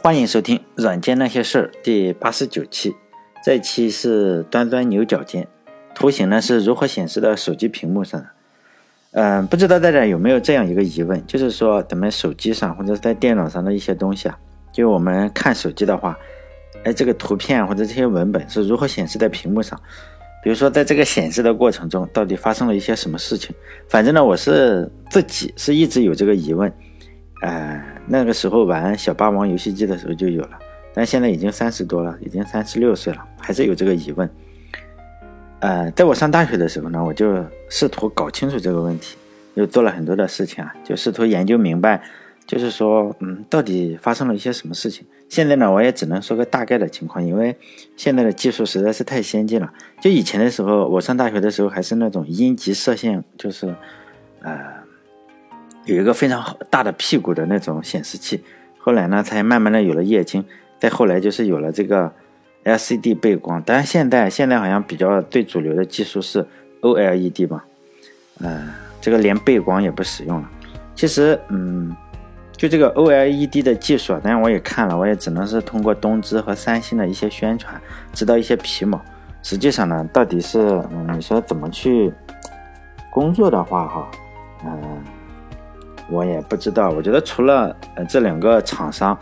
欢迎收听《软件那些事儿》第八十九期。这期是端端牛角尖，图形呢是如何显示到手机屏幕上的？嗯，不知道大家有没有这样一个疑问，就是说咱们手机上或者是在电脑上的一些东西啊，就我们看手机的话，哎，这个图片或者这些文本是如何显示在屏幕上？比如说在这个显示的过程中，到底发生了一些什么事情？反正呢，我是自己是一直有这个疑问。呃，那个时候玩小霸王游戏机的时候就有了，但现在已经三十多了，已经三十六岁了，还是有这个疑问。呃，在我上大学的时候呢，我就试图搞清楚这个问题，又做了很多的事情啊，就试图研究明白，就是说，嗯，到底发生了一些什么事情。现在呢，我也只能说个大概的情况，因为现在的技术实在是太先进了。就以前的时候，我上大学的时候还是那种阴极射线，就是，呃。有一个非常大的屁股的那种显示器，后来呢才慢慢的有了液晶，再后来就是有了这个 LCD 背光，当然现在现在好像比较最主流的技术是 OLED 吧，呃，这个连背光也不使用了。其实，嗯，就这个 OLED 的技术，当然我也看了，我也只能是通过东芝和三星的一些宣传知道一些皮毛。实际上呢，到底是嗯，你说怎么去工作的话，哈，嗯。我也不知道，我觉得除了呃这两个厂商，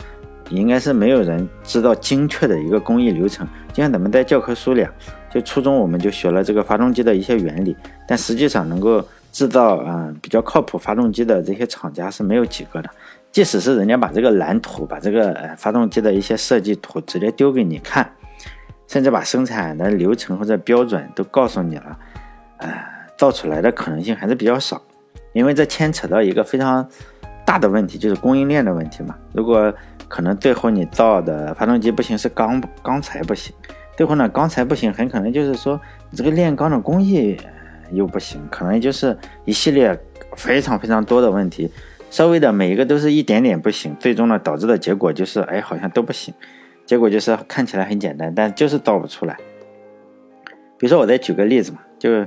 应该是没有人知道精确的一个工艺流程。就像咱们在教科书里，就初中我们就学了这个发动机的一些原理，但实际上能够制造啊比较靠谱发动机的这些厂家是没有几个的。即使是人家把这个蓝图、把这个呃发动机的一些设计图直接丢给你看，甚至把生产的流程或者标准都告诉你了，呃，造出来的可能性还是比较少。因为这牵扯到一个非常大的问题，就是供应链的问题嘛。如果可能最后你造的发动机不行，是钢钢材不行，最后呢钢材不行，很可能就是说你这个炼钢的工艺又不行，可能就是一系列非常非常多的问题，稍微的每一个都是一点点不行，最终呢导致的结果就是哎好像都不行，结果就是看起来很简单，但就是造不出来。比如说我再举个例子嘛，就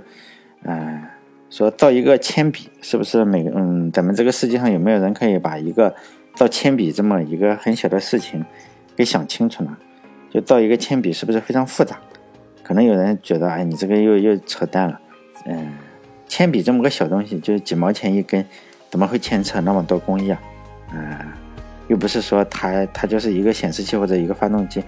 嗯。说造一个铅笔，是不是每个嗯，咱们这个世界上有没有人可以把一个造铅笔这么一个很小的事情给想清楚呢？就造一个铅笔是不是非常复杂？可能有人觉得，哎，你这个又又扯淡了。嗯，铅笔这么个小东西，就是几毛钱一根，怎么会牵扯那么多工艺啊？嗯，又不是说它它就是一个显示器或者一个发动机，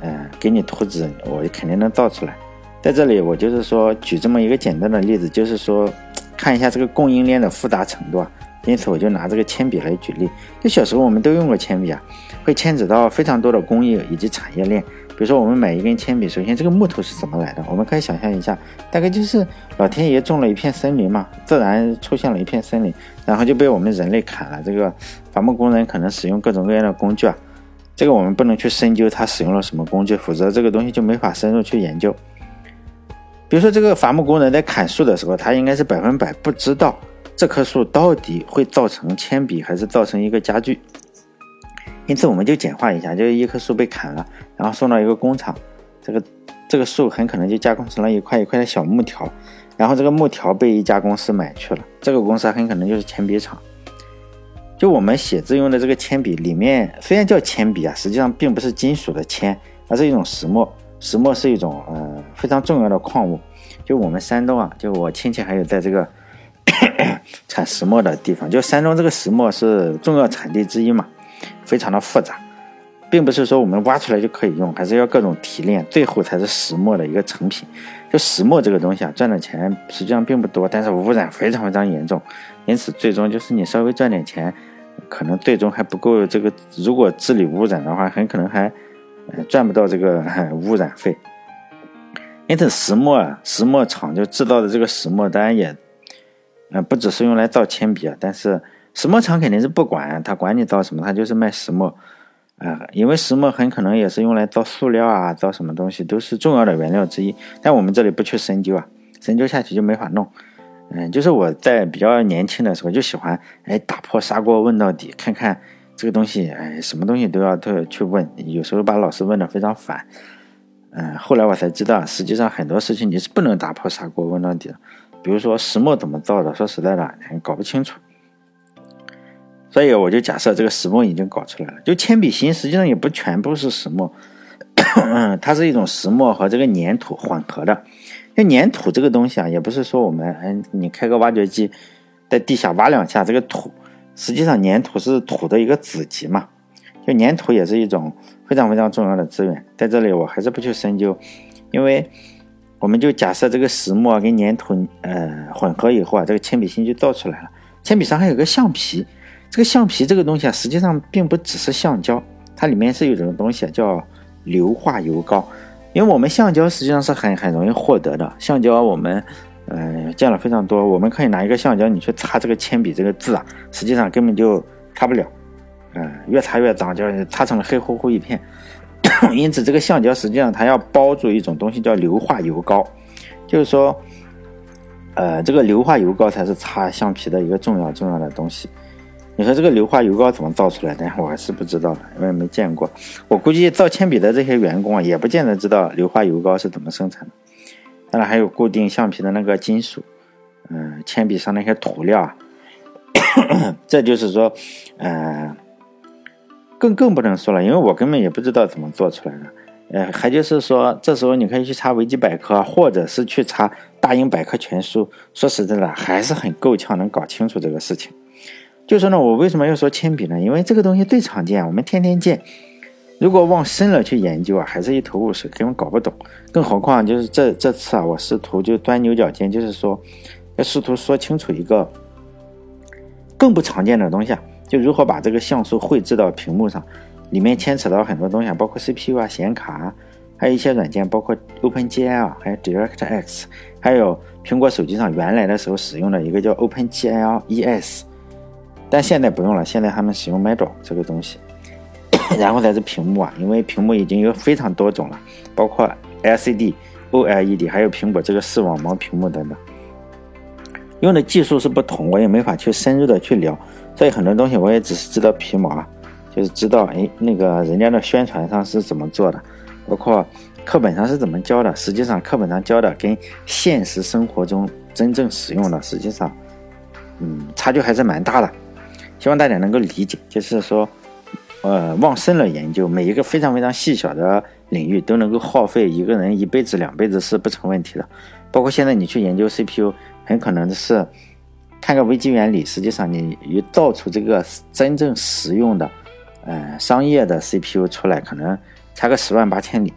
嗯，给你图纸，我肯定能造出来。在这里，我就是说举这么一个简单的例子，就是说看一下这个供应链的复杂程度啊。因此，我就拿这个铅笔来举例。就小时候我们都用过铅笔啊，会牵扯到非常多的工艺以及产业链。比如说，我们买一根铅笔，首先这个木头是怎么来的？我们可以想象一下，大概就是老天爷种了一片森林嘛，自然出现了一片森林，然后就被我们人类砍了。这个伐木工人可能使用各种各样的工具啊，这个我们不能去深究他使用了什么工具，否则这个东西就没法深入去研究。比如说，这个伐木工人在砍树的时候，他应该是百分百不知道这棵树到底会造成铅笔还是造成一个家具。因此，我们就简化一下，就是一棵树被砍了，然后送到一个工厂，这个这个树很可能就加工成了一块一块的小木条，然后这个木条被一家公司买去了，这个公司很可能就是铅笔厂。就我们写字用的这个铅笔，里面虽然叫铅笔啊，实际上并不是金属的铅，而是一种石墨。石墨是一种呃非常重要的矿物，就我们山东啊，就我亲戚还有在这个 产石墨的地方，就山东这个石墨是重要产地之一嘛，非常的复杂，并不是说我们挖出来就可以用，还是要各种提炼，最后才是石墨的一个成品。就石墨这个东西啊，赚的钱实际上并不多，但是污染非常非常严重，因此最终就是你稍微赚点钱，可能最终还不够这个，如果治理污染的话，很可能还。赚不到这个 污染费，因此石墨啊，石墨厂就制造的这个石墨，当然也，呃，不只是用来造铅笔啊。但是石墨厂肯定是不管，他管你造什么，他就是卖石墨，啊，因为石墨很可能也是用来造塑料啊，造什么东西都是重要的原料之一。但我们这里不去深究啊，深究下去就没法弄。嗯，就是我在比较年轻的时候就喜欢，哎，打破砂锅问到底，看看。这个东西，哎，什么东西都要都要去问，有时候把老师问的非常烦。嗯，后来我才知道，实际上很多事情你是不能打破砂锅问到底的。比如说石墨怎么造的，说实在的，搞不清楚。所以我就假设这个石墨已经搞出来了。就铅笔芯实际上也不全部是石墨，它是一种石墨和这个粘土混合的。那粘土这个东西啊，也不是说我们嗯，你开个挖掘机在地下挖两下这个土，实际上粘土是土的一个子集嘛。就粘土也是一种非常非常重要的资源，在这里我还是不去深究，因为我们就假设这个石墨跟粘土呃混合以后啊，这个铅笔芯就造出来了。铅笔上还有个橡皮，这个橡皮这个东西啊，实际上并不只是橡胶，它里面是有一种东西叫硫化油膏。因为我们橡胶实际上是很很容易获得的，橡胶我们嗯见了非常多，我们可以拿一个橡胶你去擦这个铅笔这个字啊，实际上根本就擦不了。嗯，越擦越脏，就是擦成了黑乎乎一片。因此，这个橡胶实际上它要包住一种东西，叫硫化油膏。就是说，呃，这个硫化油膏才是擦橡皮的一个重要重要的东西。你说这个硫化油膏怎么造出来的？我还是不知道的，因为没见过。我估计造铅笔的这些员工啊，也不见得知道硫化油膏是怎么生产的。当然，还有固定橡皮的那个金属，嗯，铅笔上那些涂料啊。这就是说，嗯。更更不能说了，因为我根本也不知道怎么做出来的。呃，还就是说，这时候你可以去查维基百科，或者是去查大英百科全书。说实在的，还是很够呛能搞清楚这个事情。就说呢，我为什么要说铅笔呢？因为这个东西最常见，我们天天见。如果往深了去研究啊，还是一头雾水，根本搞不懂。更何况就是这这次啊，我试图就钻牛角尖，就是说要试图说清楚一个更不常见的东西啊。就如何把这个像素绘制到屏幕上，里面牵扯到很多东西，包括 CPU 啊、显卡，还有一些软件，包括 OpenGL，还有 DirectX，还有苹果手机上原来的时候使用的一个叫 OpenGL ES，但现在不用了，现在他们使用 Metal 这个东西。然后才是屏幕啊，因为屏幕已经有非常多种了，包括 LCD、OLED，还有苹果这个视网膜屏幕等等，用的技术是不同，我也没法去深入的去聊。所以很多东西我也只是知道皮毛，就是知道哎那个人家的宣传上是怎么做的，包括课本上是怎么教的。实际上课本上教的跟现实生活中真正使用的，实际上嗯差距还是蛮大的。希望大家能够理解，就是说呃往深了研究，每一个非常非常细小的领域都能够耗费一个人一辈子两辈子是不成问题的。包括现在你去研究 CPU，很可能是。看个微机原理，实际上你一造出这个真正实用的，呃，商业的 CPU 出来，可能差个十万八千里。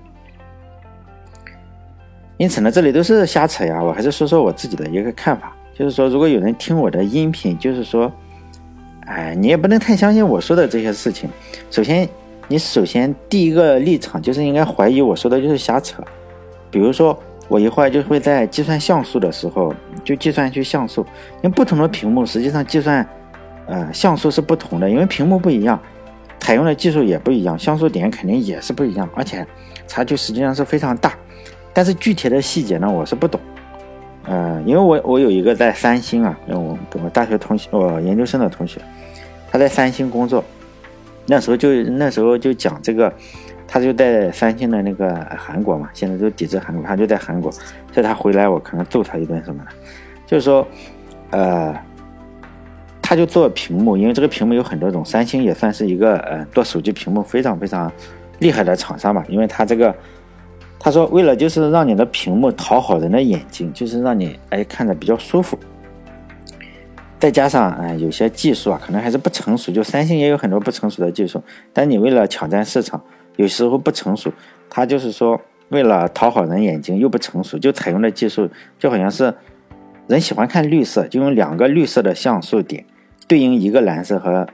因此呢，这里都是瞎扯呀。我还是说说我自己的一个看法，就是说，如果有人听我的音频，就是说，哎，你也不能太相信我说的这些事情。首先，你首先第一个立场就是应该怀疑我说的就是瞎扯。比如说。我一会儿就会在计算像素的时候，就计算去像素，因为不同的屏幕实际上计算，呃，像素是不同的，因为屏幕不一样，采用的技术也不一样，像素点肯定也是不一样，而且差距实际上是非常大。但是具体的细节呢，我是不懂，呃，因为我我有一个在三星啊，我我大学同学，我研究生的同学，他在三星工作，那时候就那时候就讲这个。他就在三星的那个韩国嘛，现在都抵制韩国，他就在韩国，所以他回来我可能揍他一顿什么的。就是说，呃，他就做屏幕，因为这个屏幕有很多种，三星也算是一个呃做手机屏幕非常非常厉害的厂商吧。因为他这个，他说为了就是让你的屏幕讨好人的眼睛，就是让你哎看着比较舒服，再加上哎有些技术啊可能还是不成熟，就三星也有很多不成熟的技术，但你为了抢占市场。有时候不成熟，他就是说为了讨好人眼睛又不成熟，就采用的技术就好像是人喜欢看绿色，就用两个绿色的像素点对应一个蓝色和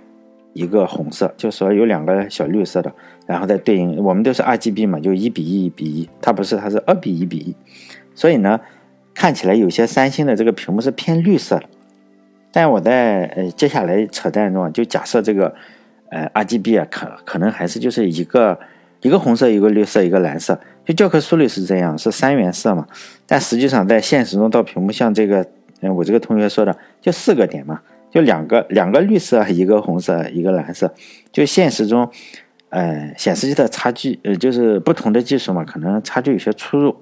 一个红色，就说有两个小绿色的，然后再对应我们都是 RGB 嘛，就一比一一比一，它不是，它是二比一比一，所以呢，看起来有些三星的这个屏幕是偏绿色的，但我在呃接下来扯淡中就假设这个。呃，RGB 啊，可可能还是就是一个一个红色，一个绿色，一个蓝色，就教科书里是这样，是三原色嘛。但实际上在现实中，到屏幕像这个，嗯，我这个同学说的，就四个点嘛，就两个两个绿色，一个红色，一个蓝色。就现实中，呃，显示器的差距，呃，就是不同的技术嘛，可能差距有些出入。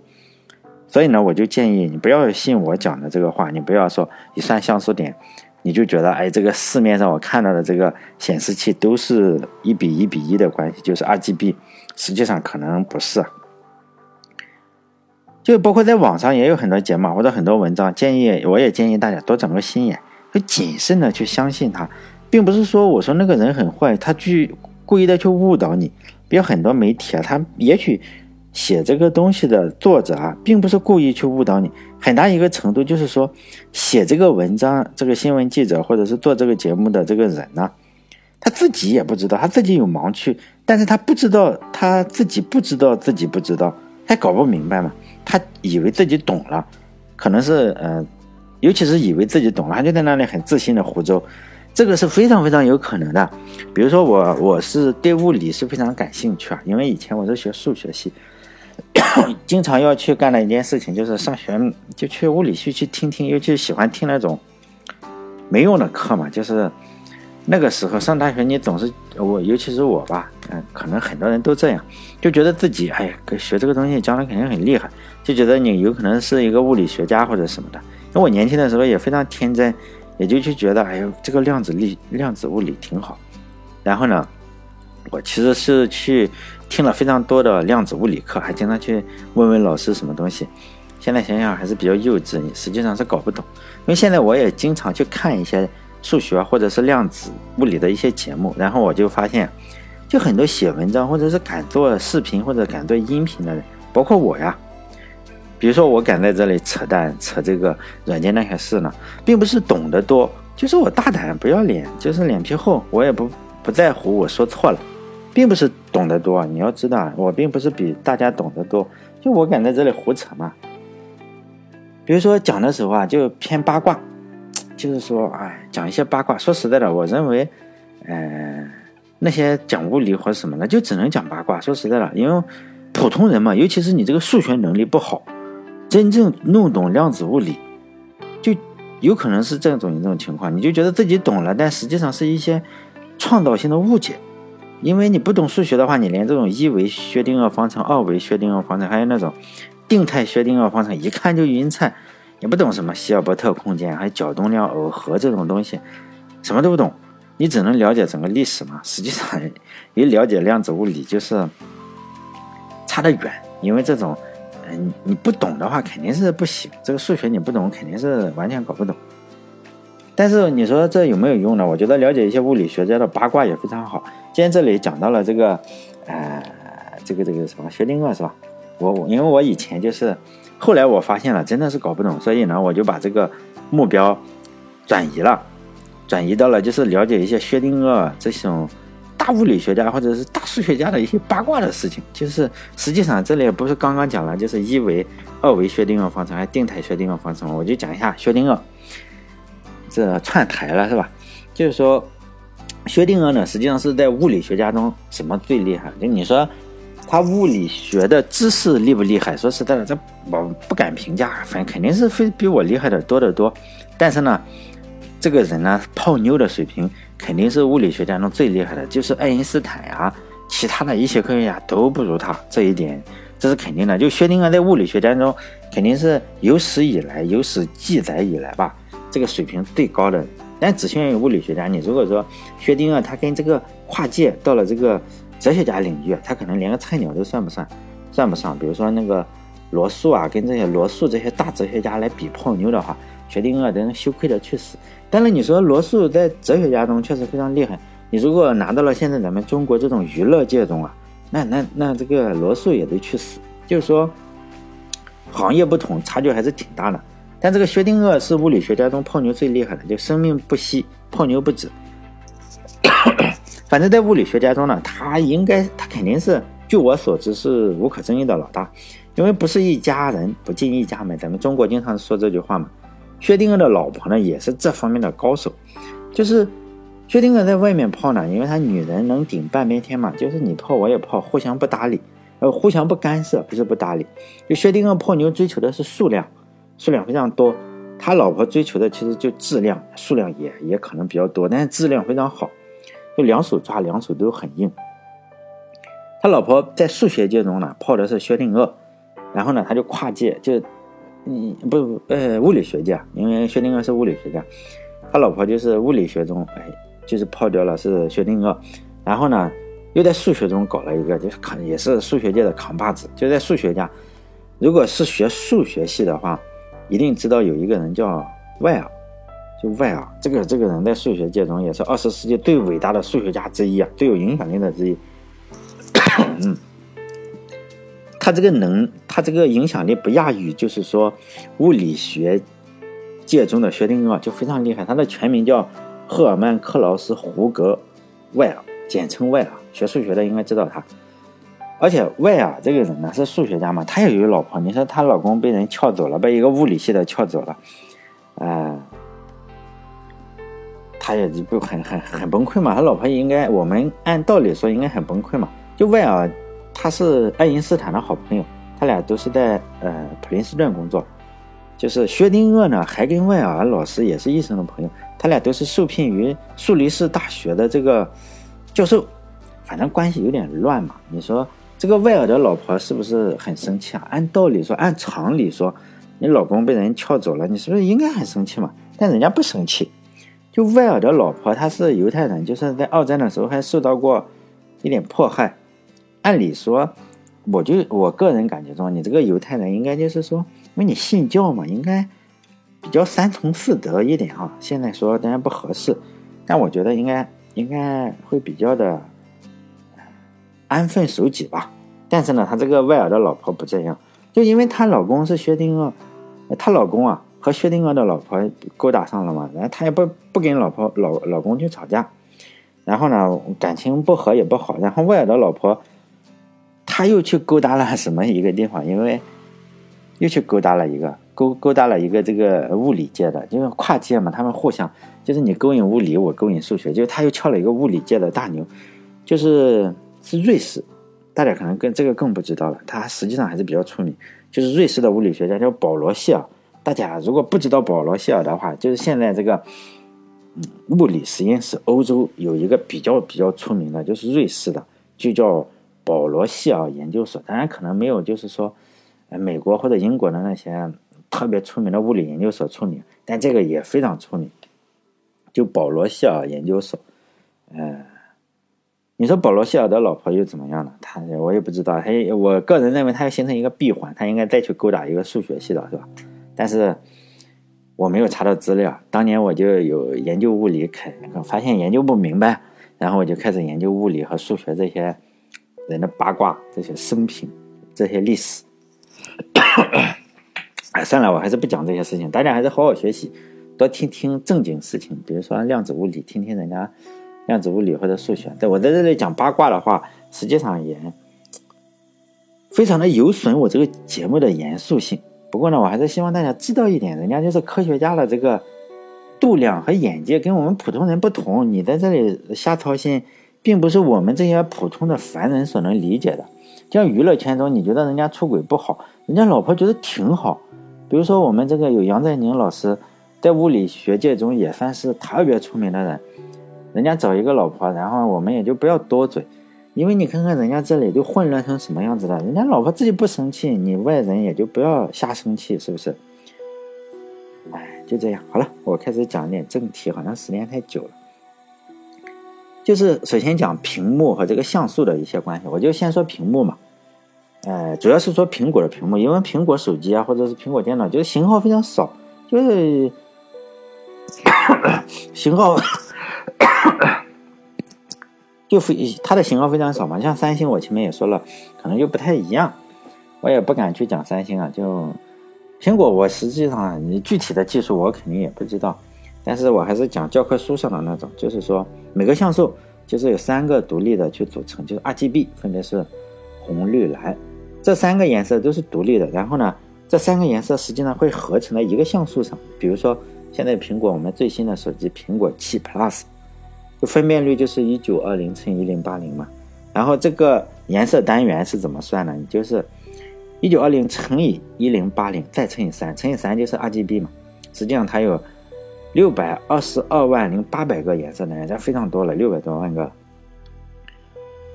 所以呢，我就建议你不要信我讲的这个话，你不要说一算像素点。你就觉得，哎，这个市面上我看到的这个显示器都是一比一比一的关系，就是 RGB，实际上可能不是。就包括在网上也有很多解码或者很多文章，建议我也建议大家多长个心眼，就谨慎的去相信他，并不是说我说那个人很坏，他去故意的去误导你。比如很多媒体啊，他也许写这个东西的作者啊，并不是故意去误导你，很大一个程度就是说，写这个文章这个新闻记者或者是做这个节目的这个人呢，他自己也不知道，他自己有盲区，但是他不知道他自己不知道自己不知道，还搞不明白嘛。他以为自己懂了，可能是嗯，尤其是以为自己懂了，他就在那里很自信的胡诌，这个是非常非常有可能的。比如说我，我是对物理是非常感兴趣啊，因为以前我是学数学系，经常要去干的一件事情就是上学就去物理系去听听，尤其喜欢听那种没用的课嘛，就是。那个时候上大学，你总是我，尤其是我吧，嗯，可能很多人都这样，就觉得自己，哎呀，学这个东西将来肯定很厉害，就觉得你有可能是一个物理学家或者什么的。那我年轻的时候也非常天真，也就去觉得，哎呦，这个量子力量子物理挺好。然后呢，我其实是去听了非常多的量子物理课，还经常去问问老师什么东西。现在想想还是比较幼稚，你实际上是搞不懂。因为现在我也经常去看一些。数学或者是量子物理的一些节目，然后我就发现，就很多写文章或者是敢做视频或者敢做音频的人，包括我呀。比如说我敢在这里扯淡扯这个软件那些事呢，并不是懂得多，就是我大胆不要脸，就是脸皮厚，我也不不在乎我说错了，并不是懂得多。你要知道，我并不是比大家懂得多，就我敢在这里胡扯嘛。比如说讲的时候啊，就偏八卦。就是说，哎，讲一些八卦。说实在的，我认为，呃，那些讲物理或者什么的，就只能讲八卦。说实在的，因为普通人嘛，尤其是你这个数学能力不好，真正弄懂量子物理，就有可能是这种一种情况。你就觉得自己懂了，但实际上是一些创造性的误解。因为你不懂数学的话，你连这种一维薛定谔方程、二维薛定谔方程，还有那种定态薛定谔方程，一看就晕菜。你不懂什么希尔伯特空间，还有角动量耦合这种东西，什么都不懂，你只能了解整个历史嘛。实际上，你了解量子物理就是差得远，因为这种，嗯，你不懂的话肯定是不行。这个数学你不懂，肯定是完全搞不懂。但是你说这有没有用呢？我觉得了解一些物理学家的八卦也非常好。今天这里讲到了这个，呃，这个这个什么薛定谔是吧？我我因为我以前就是。后来我发现了，真的是搞不懂，所以呢，我就把这个目标转移了，转移到了就是了解一些薛定谔这种大物理学家或者是大数学家的一些八卦的事情。就是实际上这里不是刚刚讲了，就是一维、二维薛定谔方程，还定态薛定谔方程，我就讲一下薛定谔。这串台了是吧？就是说，薛定谔呢，实际上是在物理学家中什么最厉害？就你说。他物理学的知识厉不厉害？说实在的，这我不敢评价，反正肯定是非比我厉害的多得多。但是呢，这个人呢，泡妞的水平肯定是物理学家中最厉害的，就是爱因斯坦呀，其他的一些科学家都不如他，这一点这是肯定的。就薛定谔在物理学家中肯定是有史以来、有史记载以来吧，这个水平最高的。但只限于物理学家。你如果说薛定谔他跟这个跨界到了这个。哲学家领域，他可能连个菜鸟都算不上，算不上。比如说那个罗素啊，跟这些罗素这些大哲学家来比泡妞的话，薛定谔真羞愧的去死。但是你说罗素在哲学家中确实非常厉害，你如果拿到了现在咱们中国这种娱乐界中啊，那那那这个罗素也得去死。就是说，行业不同，差距还是挺大的。但这个薛定谔是物理学家中泡妞最厉害的，就生命不息，泡妞不止。反正，在物理学家中呢，他应该，他肯定是，据我所知是无可争议的老大，因为不是一家人不进一家门，咱们中国经常说这句话嘛。薛定谔的老婆呢，也是这方面的高手，就是薛定谔在外面泡呢，因为他女人能顶半边天嘛，就是你泡我也泡，互相不搭理，呃，互相不干涉，不是不搭理。就薛定谔泡妞追求的是数量，数量非常多，他老婆追求的其实就质量，数量也也可能比较多，但是质量非常好。就两手抓，两手都很硬。他老婆在数学界中呢，泡的是薛定谔，然后呢，他就跨界，就，嗯，不，呃，物理学界，因为薛定谔是物理学家，他老婆就是物理学中，哎，就是泡掉了是薛定谔，然后呢，又在数学中搞了一个，就是扛也是数学界的扛把子，就在数学家，如果是学数学系的话，一定知道有一个人叫外尔，就外尔，这个这个人在数学界中也是二十世纪最伟大的数学家之一啊，最有影响力的之一。嗯，他这个能，他这个影响力不亚于，就是说物理学界中的薛定谔，就非常厉害。他的全名叫赫尔曼·克劳斯·胡格·外尔，简称外尔。学数学的应该知道他。而且外尔这个人呢，是数学家嘛，他也有老婆。你说她老公被人撬走了，被一个物理系的撬走了，啊，他也不很很很崩溃嘛。他老婆应该，我们按道理说应该很崩溃嘛。就外尔，他是爱因斯坦的好朋友，他俩都是在呃普林斯顿工作。就是薛定谔呢，还跟外尔老师也是一生的朋友，他俩都是受聘于苏黎世大学的这个教授，反正关系有点乱嘛。你说这个外尔的老婆是不是很生气啊？按道理说，按常理说，你老公被人撬走了，你是不是应该很生气嘛？但人家不生气。就外尔的老婆，她是犹太人，就是在二战的时候还受到过一点迫害。按理说，我就我个人感觉中，你这个犹太人应该就是说，因为你信教嘛，应该比较三从四德一点哈。现在说当然不合适，但我觉得应该应该会比较的安分守己吧。但是呢，他这个外尔的老婆不这样，就因为她老公是薛定谔，她老公啊和薛定谔的老婆勾搭上了嘛，然后他也不不跟老婆老老公去吵架，然后呢感情不和也不好，然后外尔的老婆。他又去勾搭了什么一个地方？因为 又去勾搭了一个勾勾搭了一个这个物理界的，就是跨界嘛。他们互相就是你勾引物理，我勾引数学，就是他又撬了一个物理界的大牛，就是是瑞士。大家可能跟这个更不知道了，他实际上还是比较出名，就是瑞士的物理学家叫保罗谢尔。大家如果不知道保罗谢尔的话，就是现在这个嗯物理实验室欧洲有一个比较比较出名的，就是瑞士的，就叫。保罗谢尔研究所，当然可能没有，就是说，美国或者英国的那些特别出名的物理研究所出名，但这个也非常出名。就保罗谢尔研究所，呃，你说保罗谢尔的老婆又怎么样呢？他我也不知道，他我个人认为他要形成一个闭环，他应该再去勾搭一个数学系的，是吧？但是我没有查到资料，当年我就有研究物理，肯发现研究不明白，然后我就开始研究物理和数学这些。人的八卦，这些生平，这些历史，哎，算了，我还是不讲这些事情。大家还是好好学习，多听听正经事情，比如说量子物理，听听人家量子物理或者数学。在我在这里讲八卦的话，实际上也非常的有损我这个节目的严肃性。不过呢，我还是希望大家知道一点，人家就是科学家的这个度量和眼界跟我们普通人不同。你在这里瞎操心。并不是我们这些普通的凡人所能理解的。像娱乐圈中，你觉得人家出轨不好，人家老婆觉得挺好。比如说，我们这个有杨振宁老师，在物理学界中也算是特别出名的人。人家找一个老婆，然后我们也就不要多嘴，因为你看看人家这里都混乱成什么样子了。人家老婆自己不生气，你外人也就不要瞎生气，是不是？哎，就这样，好了，我开始讲点正题，好像时间太久了。就是首先讲屏幕和这个像素的一些关系，我就先说屏幕嘛，呃，主要是说苹果的屏幕，因为苹果手机啊，或者是苹果电脑，就是型号非常少，就是 型号 就非它的型号非常少嘛。像三星，我前面也说了，可能就不太一样，我也不敢去讲三星啊。就苹果，我实际上你具体的技术我肯定也不知道。但是我还是讲教科书上的那种，就是说每个像素就是有三个独立的去组成，就是 RGB，分别是红、绿、蓝，这三个颜色都是独立的。然后呢，这三个颜色实际上会合成在一个像素上。比如说现在苹果我们最新的手机苹果七 Plus，就分辨率就是一九二零乘一零八零嘛。然后这个颜色单元是怎么算呢？你就是一九二零乘以一零八零再乘以三，乘以三就是 RGB 嘛。实际上它有。六百二十二万零八百个颜色呢，这非常多了，六百多万个。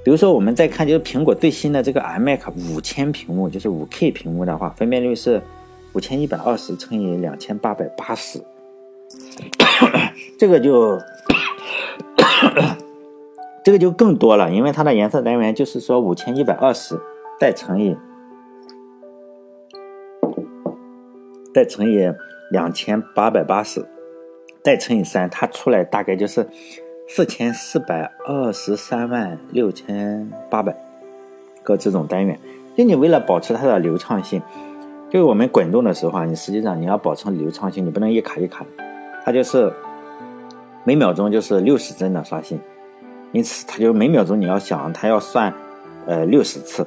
比如说，我们再看就是苹果最新的这个 iMac 五千屏幕，就是 5K 屏幕的话，分辨率是五千一百二十乘以两千八百八十。这个就这个就更多了，因为它的颜色单元就是说五千一百二十再乘以再乘以两千八百八十再乘以三，它出来大概就是四千四百二十三万六千八百个这种单元。就你为了保持它的流畅性，就我们滚动的时候啊，你实际上你要保持流畅性，你不能一卡一卡的，它就是每秒钟就是六十帧的刷新，因此它就每秒钟你要想它要算呃六十次，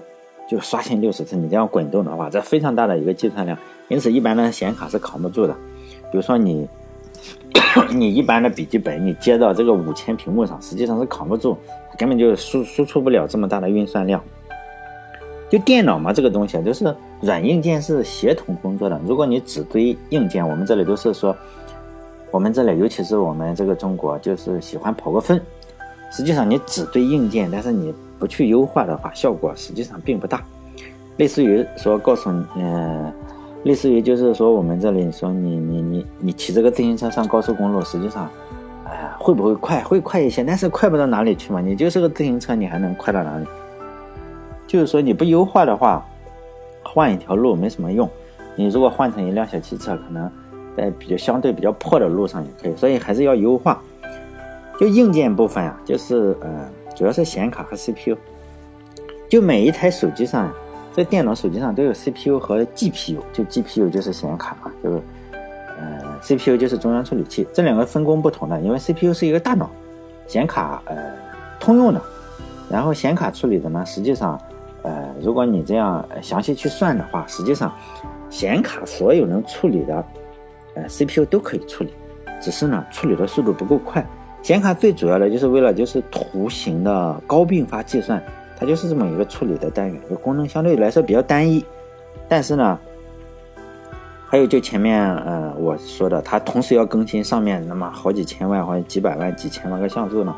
就刷新六十次，你这样滚动的话，这非常大的一个计算量，因此一般的显卡是扛不住的。比如说你你一般的笔记本你接到这个五千屏幕上，实际上是扛不住，根本就输输出不了这么大的运算量。就电脑嘛，这个东西啊，就是软硬件是协同工作的。如果你只堆硬件，我们这里都是说，我们这里尤其是我们这个中国，就是喜欢跑个分。实际上你只堆硬件，但是你不去优化的话，效果实际上并不大。类似于说告诉你，嗯，类似于就是说我们这里说你你你你骑这个自行车上高速公路，实际上，哎，会不会快？会快一些，但是快不到哪里去嘛。你就是个自行车，你还能快到哪里？就是说你不优化的话，换一条路没什么用。你如果换成一辆小汽车，可能在比较相对比较破的路上也可以。所以还是要优化。就硬件部分啊，就是呃，主要是显卡和 CPU。就每一台手机上，在电脑手机上都有 CPU 和 GPU。就 GPU 就是显卡嘛，就是呃，CPU 就是中央处理器。这两个分工不同的，因为 CPU 是一个大脑，显卡呃通用的。然后显卡处理的呢，实际上。呃，如果你这样详细去算的话，实际上显卡所有能处理的，呃，CPU 都可以处理，只是呢处理的速度不够快。显卡最主要的就是为了就是图形的高并发计算，它就是这么一个处理的单元，就功能相对来说比较单一。但是呢，还有就前面呃我说的，它同时要更新上面那么好几千万或者几百万、几千万个像素呢，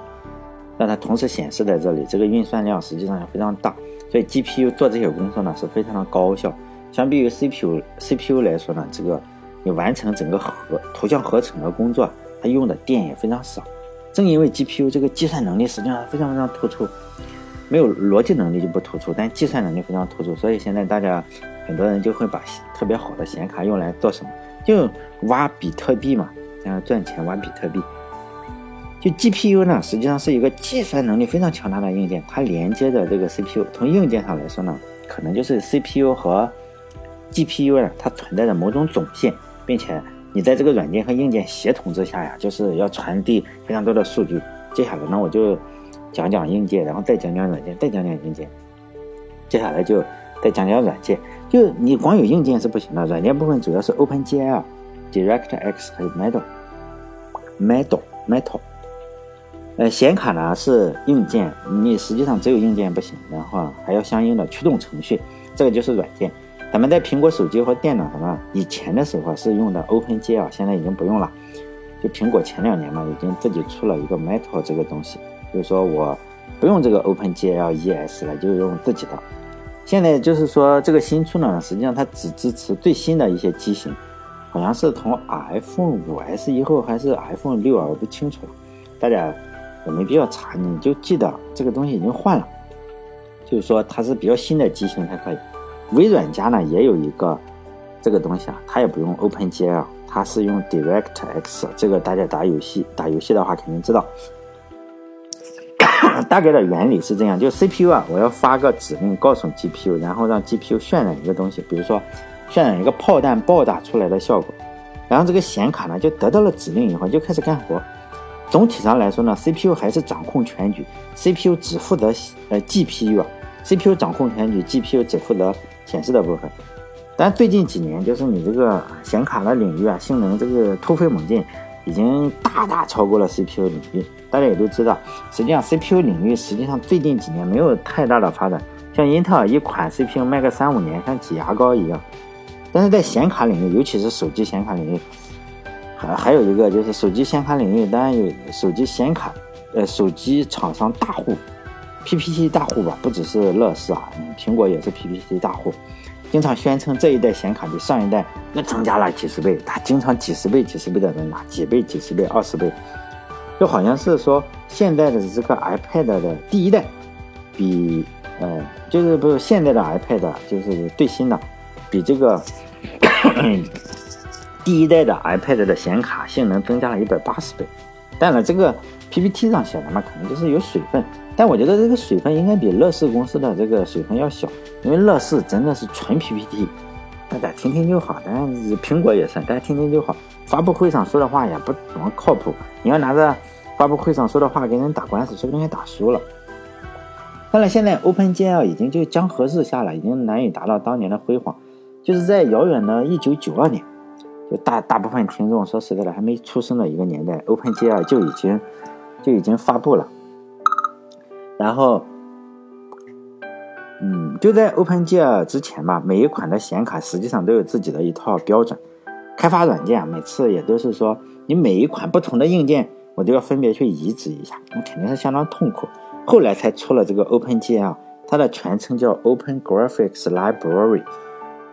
让它同时显示在这里，这个运算量实际上也非常大。所以 GPU 做这些工作呢是非常的高效，相比于 CPU，CPU 来说呢，这个你完成整个合图像合成的工作，它用的电也非常少。正因为 GPU 这个计算能力实际上非常非常突出，没有逻辑能力就不突出，但计算能力非常突出。所以现在大家很多人就会把特别好的显卡用来做什么？就挖比特币嘛，这样赚钱挖比特币。就 GPU 呢，实际上是一个计算能力非常强大的硬件，它连接着这个 CPU。从硬件上来说呢，可能就是 CPU 和 GPU 呢，它存在着某种总线，并且你在这个软件和硬件协同之下呀，就是要传递非常多的数据。接下来呢，我就讲讲硬件，然后再讲讲软件，再讲讲硬件。接下来就再讲讲软件。就你光有硬件是不行的，软件部分主要是 OpenGL、DirectX 和 Metal、Metal、Metal。呃，显卡呢是硬件，你实际上只有硬件不行，然后还要相应的驱动程序，这个就是软件。咱们在苹果手机和电脑上呢，以前的时候是用的 OpenGL，现在已经不用了。就苹果前两年嘛，已经自己出了一个 Metal 这个东西，就是说我不用这个 OpenGL ES 了，就用自己的。现在就是说这个新出呢，实际上它只支持最新的一些机型，好像是从 iPhone 5S 以后还是 iPhone 六啊，我不清楚了，大家。也没必要查，你就记得这个东西已经换了，就是说它是比较新的机型才可以。微软家呢也有一个这个东西啊，它也不用 OpenGL，它是用 DirectX。这个大家打游戏打游戏的话肯定知道。大概的原理是这样，就 CPU 啊，我要发个指令告诉 GPU，然后让 GPU 渲染一个东西，比如说渲染一个炮弹爆炸出来的效果，然后这个显卡呢就得到了指令以后就开始干活。总体上来说呢，CPU 还是掌控全局，CPU 只负责呃 GPU 啊，CPU 掌控全局，GPU 只负责显示的部分。但最近几年，就是你这个显卡的领域啊，性能这个突飞猛进，已经大大超过了 CPU 领域。大家也都知道，实际上 CPU 领域实际上最近几年没有太大的发展，像英特尔一款 CPU 卖个三五年，像挤牙膏一样。但是在显卡领域，尤其是手机显卡领域。还还有一个就是手机显卡领域，当然有手机显卡，呃，手机厂商大户，PPT 大户吧，不只是乐视啊，苹果也是 PPT 大户。经常宣称这一代显卡比上一代又增加了几十倍，他经常几十倍、几十倍的增加，几倍、几十倍、二十倍，就好像是说现在的这个 iPad 的第一代比呃，就是不是现在的 iPad 就是最新的，比这个 第一代的 iPad 的显卡性能增加了一百八十倍。当然，这个 PPT 上写的嘛，可能就是有水分。但我觉得这个水分应该比乐视公司的这个水分要小，因为乐视真的是纯 PPT，大家听听就好。但是，苹果也是，大家听听就好。发布会上说的话也不怎么靠谱，你要拿着发布会上说的话跟人打官司，说不定还打输了。当然，现在 OpenGL 已经就江河日下了，已经难以达到当年的辉煌。就是在遥远的1992年，就大大部分听众说实在的还没出生的一个年代，OpenGL 就已经就已经发布了。然后，嗯，就在 OpenGL 之前吧，每一款的显卡实际上都有自己的一套标准。开发软件啊每次也都是说，你每一款不同的硬件，我都要分别去移植一下，那肯定是相当痛苦。后来才出了这个 OpenGL，它的全称叫 Open Graphics Library。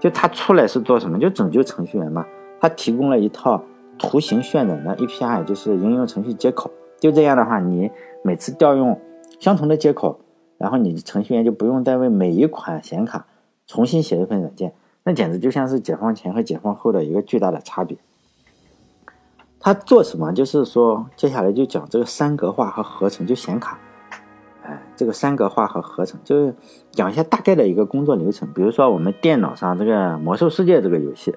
就它出来是做什么？就拯救程序员嘛。它提供了一套图形渲染的 API，就是应用程序接口。就这样的话，你每次调用。相同的接口，然后你程序员就不用再为每一款显卡重新写一份软件，那简直就像是解放前和解放后的一个巨大的差别。他做什么？就是说，接下来就讲这个三格化和合成，就显卡，哎，这个三格化和合成，就是讲一下大概的一个工作流程。比如说，我们电脑上这个《魔兽世界》这个游戏，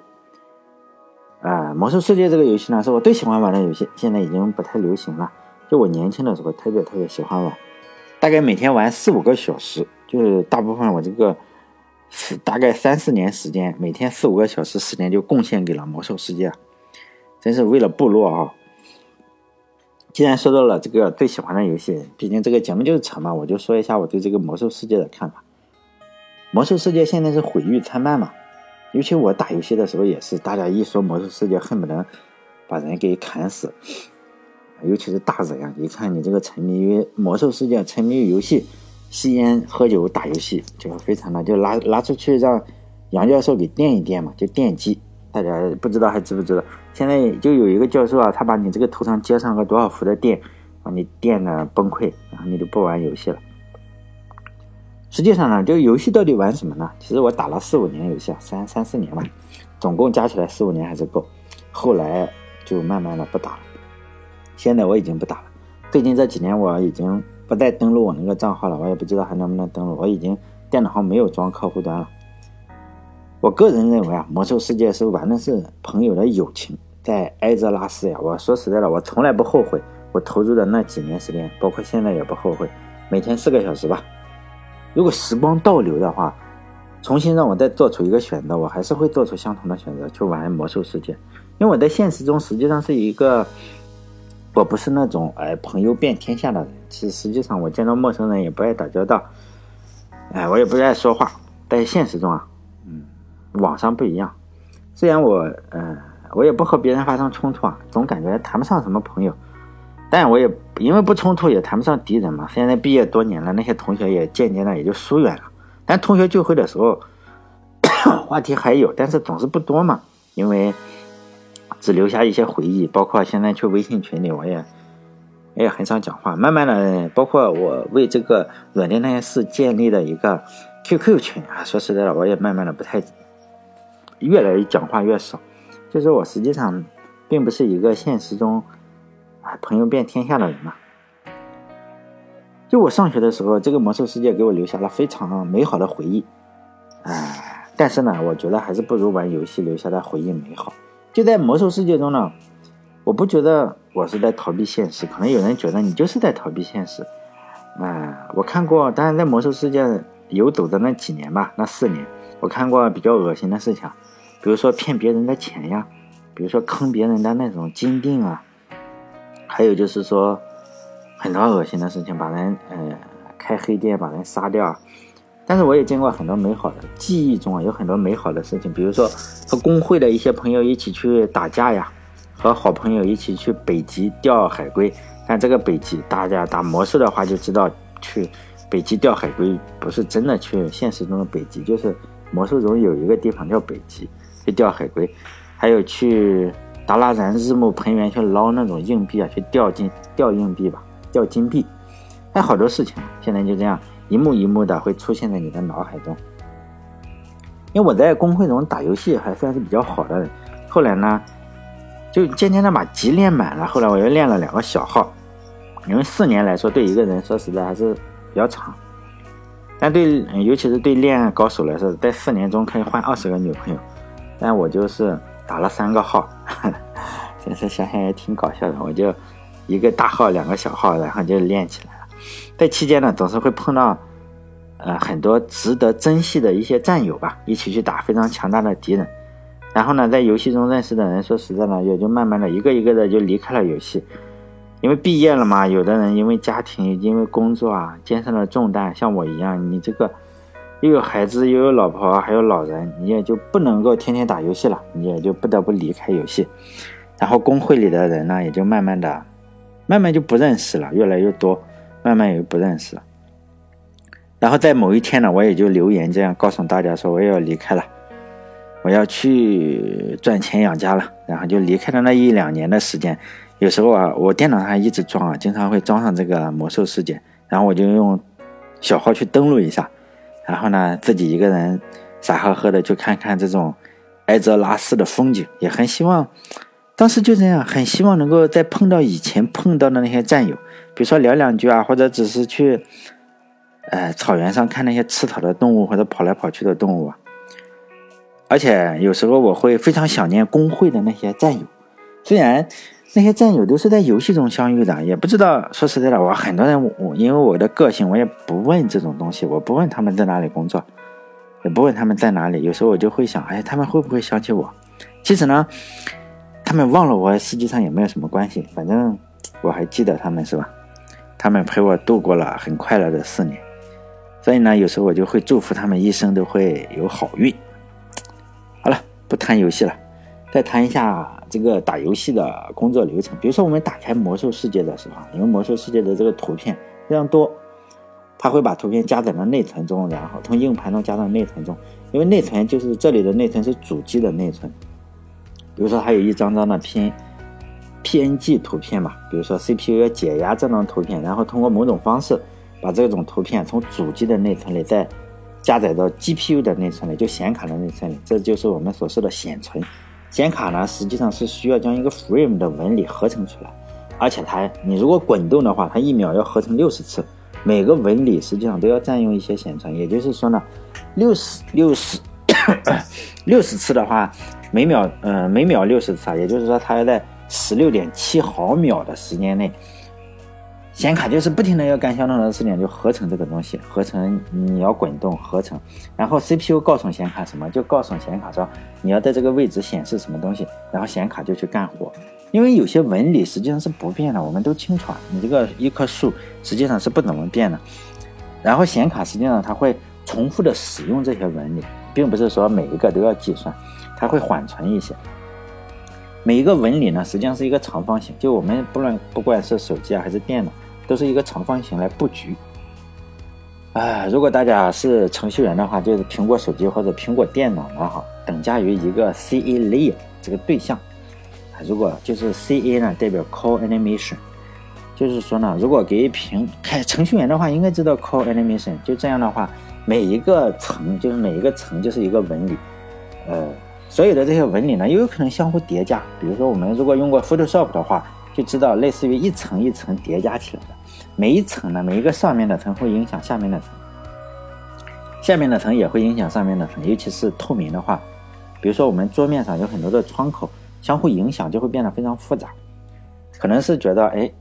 啊，《魔兽世界》这个游戏呢，是我最喜欢玩的游戏，现在已经不太流行了。就我年轻的时候，特别特别喜欢玩。大概每天玩四五个小时，就是大部分我这个是大概三四年时间，每天四五个小时时间就贡献给了魔兽世界，真是为了部落啊！既然说到了这个最喜欢的游戏，毕竟这个节目就是扯嘛，我就说一下我对这个魔兽世界的看法。魔兽世界现在是毁誉参半嘛，尤其我打游戏的时候也是，大家一说魔兽世界，恨不得把人给砍死。尤其是大人啊，一看你这个沉迷于魔兽世界，沉迷于游戏，吸烟、喝酒、打游戏，就非常的就拿拿出去让杨教授给电一电嘛，就电击。大家不知道还知不知道？现在就有一个教授啊，他把你这个头上接上个多少伏的电，把你电的崩溃，然后你就不玩游戏了。实际上呢，这个游戏到底玩什么呢？其实我打了四五年游戏啊，三三四年吧，总共加起来四五年还是够。后来就慢慢的不打了。现在我已经不打了，最近这几年我已经不再登录我那个账号了，我也不知道还能不能登录。我已经电脑上没有装客户端了。我个人认为啊，魔兽世界是玩的是朋友的友情，在埃泽拉斯呀。我说实在的，我从来不后悔我投入的那几年时间，包括现在也不后悔。每天四个小时吧。如果时光倒流的话，重新让我再做出一个选择，我还是会做出相同的选择，去玩魔兽世界。因为我在现实中实际上是一个。我不是那种哎朋友遍天下的人，其实实际上我见到陌生人也不爱打交道，哎我也不爱说话。在现实中啊，嗯，网上不一样。虽然我嗯我也不和别人发生冲突啊，总感觉谈不上什么朋友，但我也因为不冲突也谈不上敌人嘛。现在毕业多年了，那些同学也渐渐的也就疏远了。但同学聚会的时候，话题还有，但是总是不多嘛，因为。只留下一些回忆，包括现在去微信群里，我也我也很少讲话。慢慢的，包括我为这个软件那些事建立的一个 QQ 群啊，说实在的，我也慢慢的不太，越来越讲话越少。就是我实际上并不是一个现实中啊朋友遍天下的人嘛。就我上学的时候，这个魔兽世界给我留下了非常美好的回忆，哎，但是呢，我觉得还是不如玩游戏留下的回忆美好。就在魔兽世界中呢，我不觉得我是在逃避现实，可能有人觉得你就是在逃避现实。啊，我看过，当然在魔兽世界游走的那几年吧，那四年，我看过比较恶心的事情，比如说骗别人的钱呀，比如说坑别人的那种金锭啊，还有就是说很多恶心的事情，把人呃开黑店把人杀掉。但是我也见过很多美好的记忆中啊，有很多美好的事情，比如说和工会的一些朋友一起去打架呀，和好朋友一起去北极钓海龟。但这个北极，大家打模式的话就知道，去北极钓海龟不是真的去现实中的北极，就是魔兽中有一个地方叫北极，去钓海龟，还有去达拉然日暮盆园去捞那种硬币啊，去钓金钓硬币吧，钓金币，还有好多事情。现在就这样一幕一幕的会出现在你的脑海中。因为我在公会中打游戏还算是比较好的，后来呢，就渐渐的把级练满了。后来我又练了两个小号，因为四年来说对一个人说实在还是比较长。但对，尤其是对恋爱高手来说，在四年中可以换二十个女朋友。但我就是打了三个号，真是想想也挺搞笑的。我就一个大号，两个小号，然后就练起来。在期间呢，总是会碰到呃很多值得珍惜的一些战友吧，一起去打非常强大的敌人。然后呢，在游戏中认识的人，说实在的，也就慢慢的一个一个的就离开了游戏。因为毕业了嘛，有的人因为家庭、因为工作啊，肩上的重担，像我一样，你这个又有孩子，又有老婆，还有老人，你也就不能够天天打游戏了，你也就不得不离开游戏。然后工会里的人呢，也就慢慢的、慢慢就不认识了，越来越多，慢慢也不认识。了。然后在某一天呢，我也就留言这样告诉大家说，我也要离开了，我要去赚钱养家了，然后就离开了那一两年的时间。有时候啊，我电脑上一直装啊，经常会装上这个魔兽世界，然后我就用小号去登录一下，然后呢，自己一个人傻呵呵的去看看这种埃泽拉斯的风景，也很希望，当时就这样，很希望能够再碰到以前碰到的那些战友，比如说聊两句啊，或者只是去，呃，草原上看那些吃草的动物或者跑来跑去的动物啊，而且有时候我会非常想念工会的那些战友，虽然。那些战友都是在游戏中相遇的，也不知道。说实在的，我很多人，我因为我的个性，我也不问这种东西，我不问他们在哪里工作，也不问他们在哪里。有时候我就会想，哎，他们会不会想起我？其实呢，他们忘了我，实际上也没有什么关系。反正我还记得他们，是吧？他们陪我度过了很快乐的四年，所以呢，有时候我就会祝福他们一生都会有好运。好了，不谈游戏了，再谈一下。这个打游戏的工作流程，比如说我们打开魔兽世界的时候，因为魔兽世界的这个图片非常多，它会把图片加载到内存中，然后从硬盘中加到内存中。因为内存就是这里的内存是主机的内存，比如说还有一张张的拼 PNG 图片嘛，比如说 CPU 要解压这张图片，然后通过某种方式把这种图片从主机的内存里再加载到 GPU 的内存里，就显卡的内存里，这就是我们所说的显存。显卡呢，实际上是需要将一个 frame 的纹理合成出来，而且它，你如果滚动的话，它一秒要合成六十次，每个纹理实际上都要占用一些显存。也就是说呢，六十六十六十次的话，每秒，呃，每秒六十次啊，也就是说它要在十六点七毫秒的时间内。显卡就是不停的要干相同的事情，就合成这个东西，合成你要滚动合成，然后 CPU 告诉显卡什么，就告诉显卡说你要在这个位置显示什么东西，然后显卡就去干活。因为有些纹理实际上是不变的，我们都清楚啊，你这个一棵树实际上是不怎么变的。然后显卡实际上它会重复的使用这些纹理，并不是说每一个都要计算，它会缓存一些。每一个纹理呢，实际上是一个长方形，就我们不论不管是手机啊还是电脑。都是一个长方形来布局。啊，如果大家是程序员的话，就是苹果手机或者苹果电脑呢，哈，等价于一个 C A layer 这个对象。如果就是 C A 呢，代表 Call Animation，就是说呢，如果给屏开程序员的话，应该知道 Call Animation。就这样的话，每一个层就是每一个层就是一个纹理，呃，所有的这些纹理呢，又有可能相互叠加。比如说，我们如果用过 Photoshop 的话，就知道类似于一层一层叠加起来的。每一层呢，每一个上面的层会影响下面的层，下面的层也会影响上面的层，尤其是透明的话，比如说我们桌面上有很多的窗口，相互影响就会变得非常复杂。可能是觉得，哎，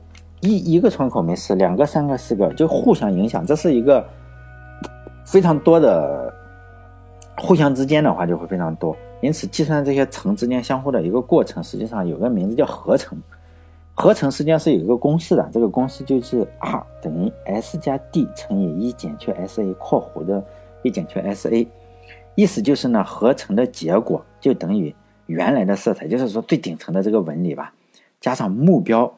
一一个窗口没事，两个、三个、四个就互相影响，这是一个非常多的互相之间的话就会非常多。因此，计算这些层之间相互的一个过程，实际上有个名字叫合成。合成实际上是有一个公式的，这个公式就是 R 等于 S 加 D 乘以一减去 SA（ 括弧的一减去 SA），意思就是呢，合成的结果就等于原来的色彩，就是说最顶层的这个纹理吧，加上目标，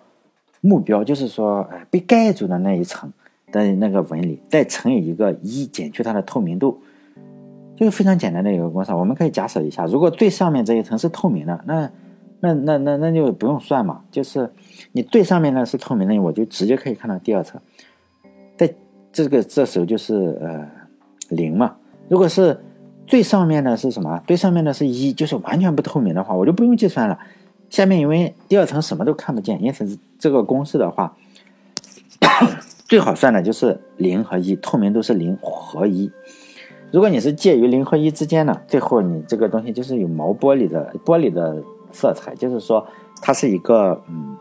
目标就是说，被盖住的那一层的那个纹理，再乘以一个一减去它的透明度，就是非常简单的一个公式。我们可以假设一下，如果最上面这一层是透明的，那那那那那就不用算嘛。就是你最上面呢是透明的，我就直接可以看到第二层。在这个这时候就是呃零嘛。如果是最上面的是什么？最上面的是一，就是完全不透明的话，我就不用计算了。下面因为第二层什么都看不见，因此这个公式的话，最好算的就是零和一，透明度是零和一。如果你是介于零和一之间的，最后你这个东西就是有毛玻璃的玻璃的色彩，就是说它是一个嗯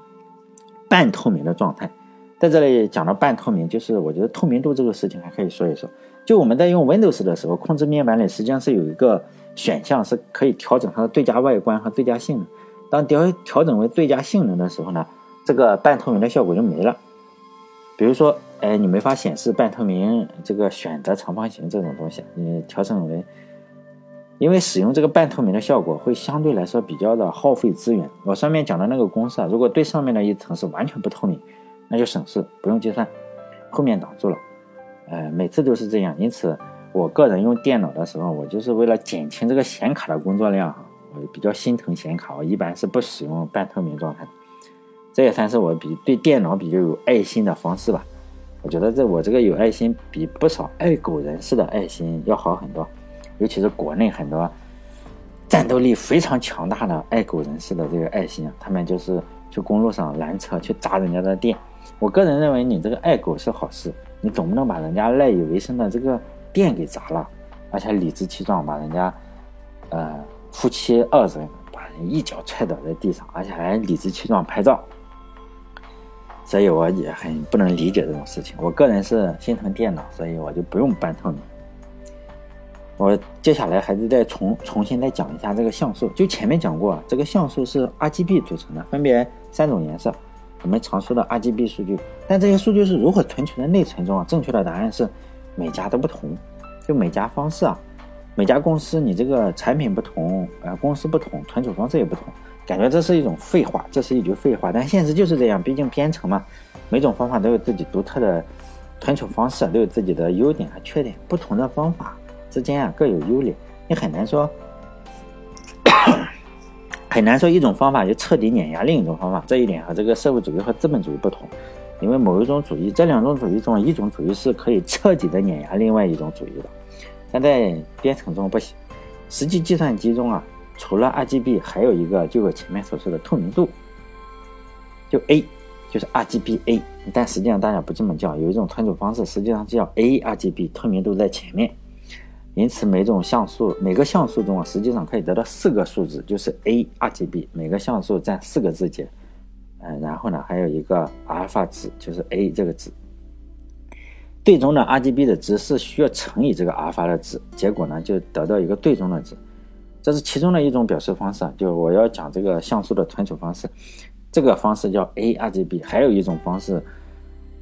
半透明的状态。在这里讲到半透明，就是我觉得透明度这个事情还可以说一说。就我们在用 Windows 的时候，控制面板里实际上是有一个选项是可以调整它的最佳外观和最佳性能。当调调整为最佳性能的时候呢，这个半透明的效果就没了。比如说，哎，你没法显示半透明这个选择长方形这种东西，你调整为，因为使用这个半透明的效果会相对来说比较的耗费资源。我上面讲的那个公式啊，如果最上面的一层是完全不透明，那就省事，不用计算，后面挡住了。呃，每次都是这样，因此我个人用电脑的时候，我就是为了减轻这个显卡的工作量哈。我比较心疼显卡，我一般是不使用半透明状态。这也算是我比对电脑比较有爱心的方式吧。我觉得这我这个有爱心，比不少爱狗人士的爱心要好很多。尤其是国内很多战斗力非常强大的爱狗人士的这个爱心，他们就是去公路上拦车去砸人家的店。我个人认为，你这个爱狗是好事，你总不能把人家赖以为生的这个店给砸了，而且理直气壮把人家，呃。夫妻二人把人一脚踹倒在地上，而且还理直气壮拍照，所以我也很不能理解这种事情。我个人是心疼电脑，所以我就不用半透明。我接下来还是再重重新再讲一下这个像素。就前面讲过，这个像素是 RGB 组成的，分别三种颜色，我们常说的 RGB 数据。但这些数据是如何存储在内存中啊？正确的答案是每家都不同，就每家方式啊。每家公司你这个产品不同，呃，公司不同，存储方式也不同，感觉这是一种废话，这是一句废话，但现实就是这样，毕竟编程嘛，每种方法都有自己独特的存储方式，都有自己的优点和缺点，不同的方法之间啊各有优劣，你很难说，很难说一种方法就彻底碾压另一种方法，这一点和这个社会主义和资本主义不同，因为某一种主义，这两种主义中一种主义是可以彻底的碾压另外一种主义的。但在编程中不行，实际计算机中啊，除了 RGB，还有一个就我前面所说的透明度，就 A，就是 RGBA。但实际上大家不这么叫，有一种存储方式实际上叫 ARGB，透明度在前面。因此每种像素每个像素中啊，实际上可以得到四个数字，就是 ARGB，每个像素占四个字节。嗯，然后呢还有一个阿尔法值，就是 A 这个值。最终的 RGB 的值是需要乘以这个阿尔法的值，结果呢就得到一个最终的值，这是其中的一种表示方式。就是我要讲这个像素的存储方式，这个方式叫 ARGB。还有一种方式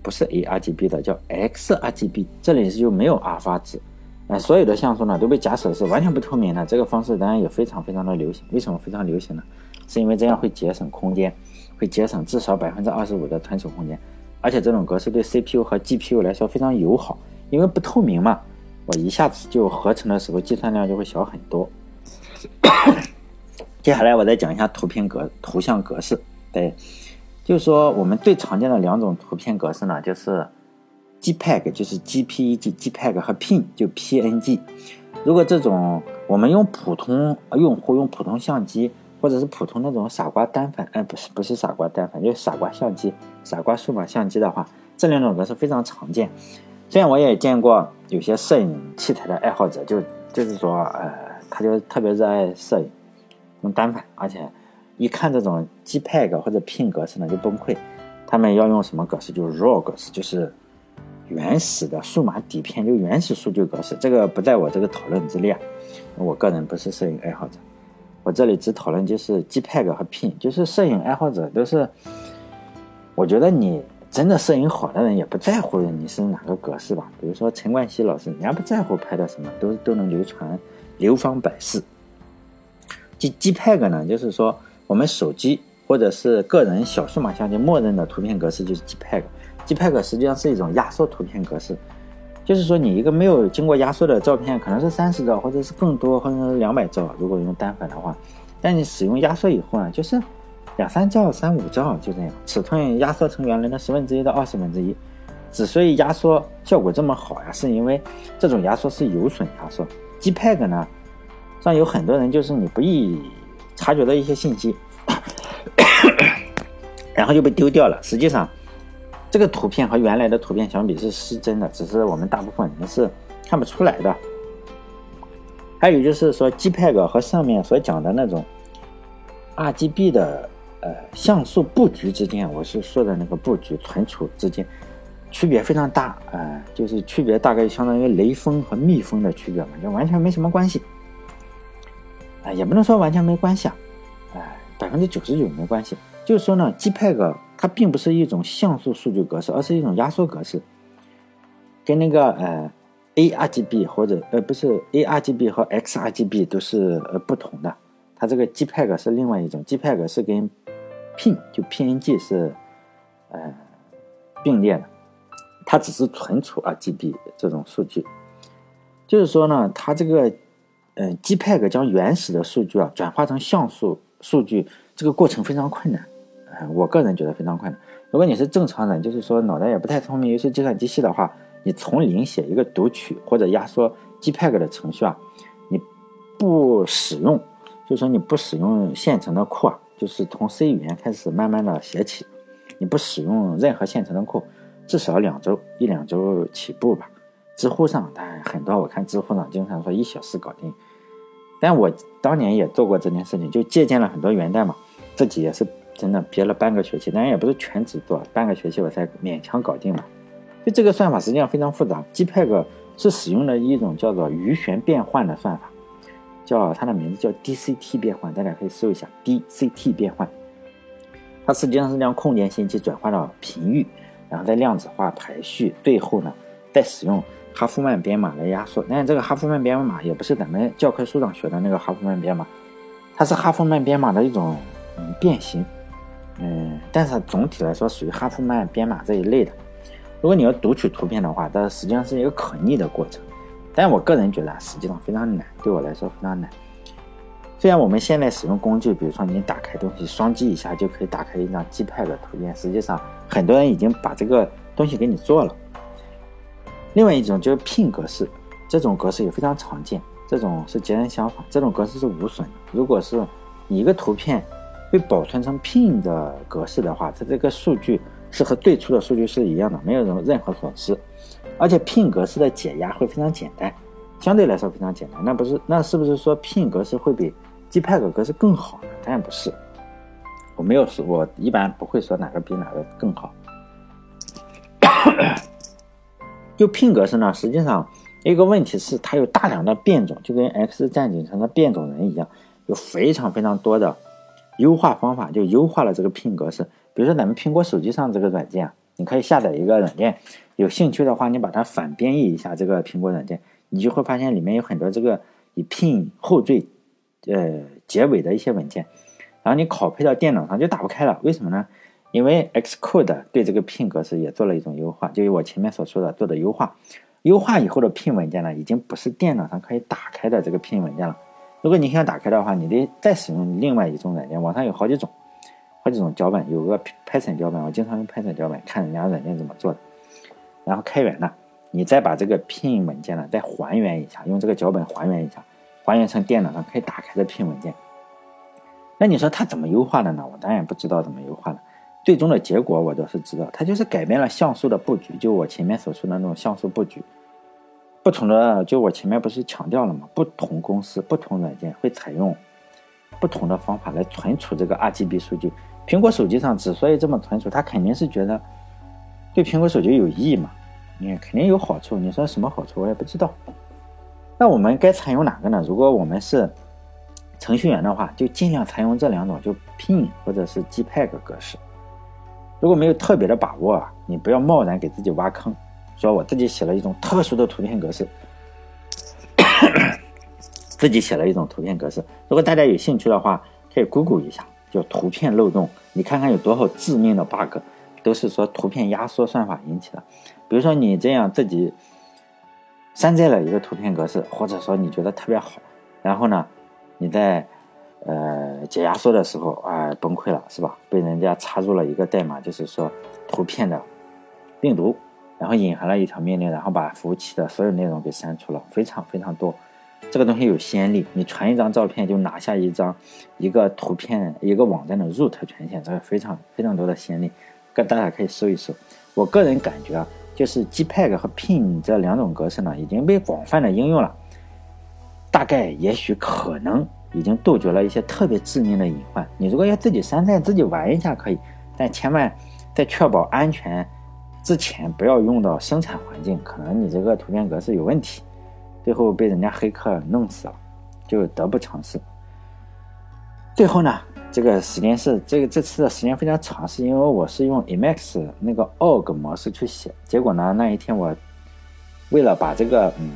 不是 ARGB 的，叫 XRGB。这里是就没有阿尔法值，哎，所有的像素呢都被假设是完全不透明的。这个方式当然也非常非常的流行。为什么非常流行呢？是因为这样会节省空间，会节省至少百分之二十五的存储空间。而且这种格式对 CPU 和 GPU 来说非常友好，因为不透明嘛，我一下子就合成的时候计算量就会小很多。接下来我再讲一下图片格图像格式，对，就是说我们最常见的两种图片格式呢，就是 JPEG，就是 JPEG，JPEG 和 PNG 就 PNG。如果这种我们用普通用户用普通相机。或者是普通那种傻瓜单反，哎，不是不是傻瓜单反，就是傻瓜相机、傻瓜数码相机的话，这两种格式非常常见。虽然我也见过有些摄影器材的爱好者，就就是说，呃，他就特别热爱摄影，用单反，而且一看这种 JPEG 或者 PNG 格式呢就崩溃。他们要用什么格式？就是 RAW 格式，就是原始的数码底片，就原始数据格式。这个不在我这个讨论之列，我个人不是摄影爱好者。我这里只讨论就是 JPEG 和 PIN，就是摄影爱好者都是，我觉得你真的摄影好的人也不在乎你是哪个格式吧。比如说陈冠希老师，人家不在乎拍的什么，都都能流传流芳百世。J JPEG 呢，就是说我们手机或者是个人小数码相机默认的图片格式就是 JPEG。JPEG 实际上是一种压缩图片格式，就是说你一个没有经过压缩的照片，可能是三十兆或者是更多，或者是两百兆，如果用单反的话，但你使用压缩以后呢，就是两三兆、三五兆就这样，尺寸压缩成原来的十分之一到二十分之一。之所以压缩效果这么好呀，是因为这种压缩是有损压缩。JPEG 呢，上有很多人就是你不易察觉到一些信息，然后就被丢掉了。实际上。这个图片和原来的图片相比是失真的，只是我们大部分人是看不出来的。还有就是说，JPEG 和上面所讲的那种 RGB 的呃像素布局之间，我是说的那个布局存储之间区别非常大啊，就是区别大概相当于雷锋和蜜蜂的区别嘛，就完全没什么关系啊，也不能说完全没关系啊，哎，百分之九十九没关系。就是说呢，JPEG 它并不是一种像素数据格式，而是一种压缩格式，跟那个呃 ARGB 或者呃不是 ARGB 和 XRGB 都是呃不同的。它这个 JPEG 是另外一种，JPEG 是跟 PNG 就 PNG 是呃并列的，它只是存储 RGB 这种数据。就是说呢，它这个嗯 JPEG 将原始的数据啊转化成像素数据，这个过程非常困难。我个人觉得非常困难。如果你是正常人，就是说脑袋也不太聪明，尤其计算机系的话，你从零写一个读取或者压缩 JPEG 的程序啊，你不使用，就是说你不使用现成的库啊，就是从 C 语言开始慢慢的写起，你不使用任何现成的库，至少两周一两周起步吧。知乎上，当然很多我看知乎上经常说一小时搞定，但我当年也做过这件事情，就借鉴了很多源代码，自己也是。真的憋了半个学期，当然也不是全职做，半个学期我才勉强搞定了。就这个算法实际上非常复杂，JPEG 是使用了一种叫做余弦变换的算法，叫它的名字叫 DCT 变换，大家可以搜一下 DCT 变换。它实际上是将空间信息转换到频域，然后再量子化排序，最后呢再使用哈夫曼编码来压缩。但是这个哈夫曼编码也不是咱们教科书上学的那个哈夫曼编码，它是哈夫曼编码的一种变形。嗯，但是总体来说属于哈夫曼编码这一类的。如果你要读取图片的话，这实际上是一个可逆的过程。但我个人觉得实际上非常难，对我来说非常难。虽然我们现在使用工具，比如说你打开东西，双击一下就可以打开一张 JPEG 图片，实际上很多人已经把这个东西给你做了。另外一种就是 PNG 格式，这种格式也非常常见，这种是截然相反，这种格式是无损的。如果是一个图片。被保存成 PNG 的格式的话，它这个数据是和最初的数据是一样的，没有任任何损失，而且 PNG 格式的解压会非常简单，相对来说非常简单。那不是那是不是说 PNG 格式会比 JPEG 格式更好呢？当然不是，我没有说，我一般不会说哪个比哪个更好。就 PNG 格式呢，实际上一个问题是它有大量的变种，就跟 X 战警上的变种人一样，有非常非常多的。优化方法就优化了这个 PNG 格式，比如说咱们苹果手机上这个软件，你可以下载一个软件，有兴趣的话，你把它反编译一下这个苹果软件，你就会发现里面有很多这个以 PN 后缀，呃结尾的一些文件，然后你拷贝到电脑上就打不开了，为什么呢？因为 Xcode 对这个 PIN 格式也做了一种优化，就是我前面所说的做的优化，优化以后的 PIN 文件呢，已经不是电脑上可以打开的这个 PIN 文件了。如果你想打开的话，你得再使用另外一种软件。网上有好几种，好几种脚本，有个 Python 脚本，我经常用 Python 脚本看人家软件怎么做的。然后开源了，你再把这个 PIN 文件呢再还原一下，用这个脚本还原一下，还原成电脑上可以打开的 PIN 文件。那你说它怎么优化的呢？我当然不知道怎么优化的。最终的结果我倒是知道，它就是改变了像素的布局，就我前面所说的那种像素布局。不同的，就我前面不是强调了吗？不同公司、不同软件会采用不同的方法来存储这个 RGB 数据。苹果手机上之所以这么存储，它肯定是觉得对苹果手机有益嘛，你肯定有好处。你说什么好处，我也不知道。那我们该采用哪个呢？如果我们是程序员的话，就尽量采用这两种，就 PIN 或者是 JPEG 格式。如果没有特别的把握啊，你不要贸然给自己挖坑。说我自己写了一种特殊的图片格式，自己写了一种图片格式。如果大家有兴趣的话，可以 Google 一下，叫图片漏洞，你看看有多少致命的 bug，都是说图片压缩算法引起的。比如说你这样自己山寨了一个图片格式，或者说你觉得特别好，然后呢，你在呃解压缩的时候啊崩溃了，是吧？被人家插入了一个代码，就是说图片的病毒，然后隐含了一条命令，然后把服务器的所有内容给删除了，非常非常多。这个东西有先例，你传一张照片就拿下一张一个图片一个网站的 root 权限，这个非常非常多的先例，跟大家可以搜一搜。我个人感觉啊，就是 JPEG 和 ping 这两种格式呢，已经被广泛的应用了，大概也许可能已经杜绝了一些特别致命的隐患。你如果要自己山寨自己玩一下可以，但千万在确保安全之前不要用到生产环境，可能你这个图片格式有问题。最后被人家黑客弄死了，就得不偿失。最后呢，这个时间是这个这次的时间非常长，是因为我是用 Emacs 那个 org 模式去写，结果呢那一天我为了把这个嗯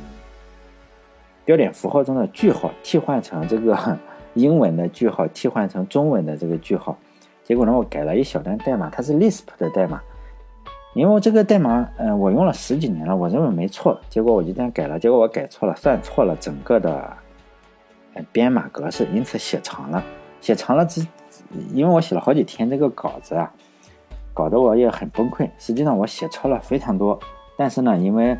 标点符号中的句号替换成这个 英文的句号，替换成中文的这个句号，结果呢我改了一小段代码，它是 Lisp 的代码。因为这个代码，嗯，我用了十几年了，我认为没错，结果我就这样改了，结果我改错了，算错了整个的编码格式，因此写长了，写长了之，因为我写了好几天这个稿子啊，搞得我也很崩溃。实际上我写错了非常多，但是呢，因为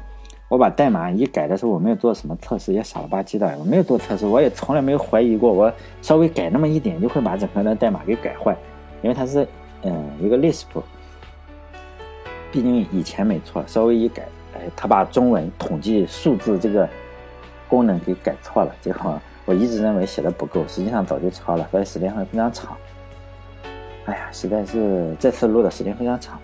我把代码一改的时候，我没有做什么测试，也傻了吧唧的，我没有做测试，我也从来没有怀疑过，我稍微改那么一点就会把整个的代码给改坏，因为它是嗯一个 Lisp。毕竟以前没错，稍微一改，哎，他把中文统计数字这个功能给改错了，结果我一直认为写的不够，实际上早就抄了，所以时间会非常长。哎呀，实在是这次录的时间非常长，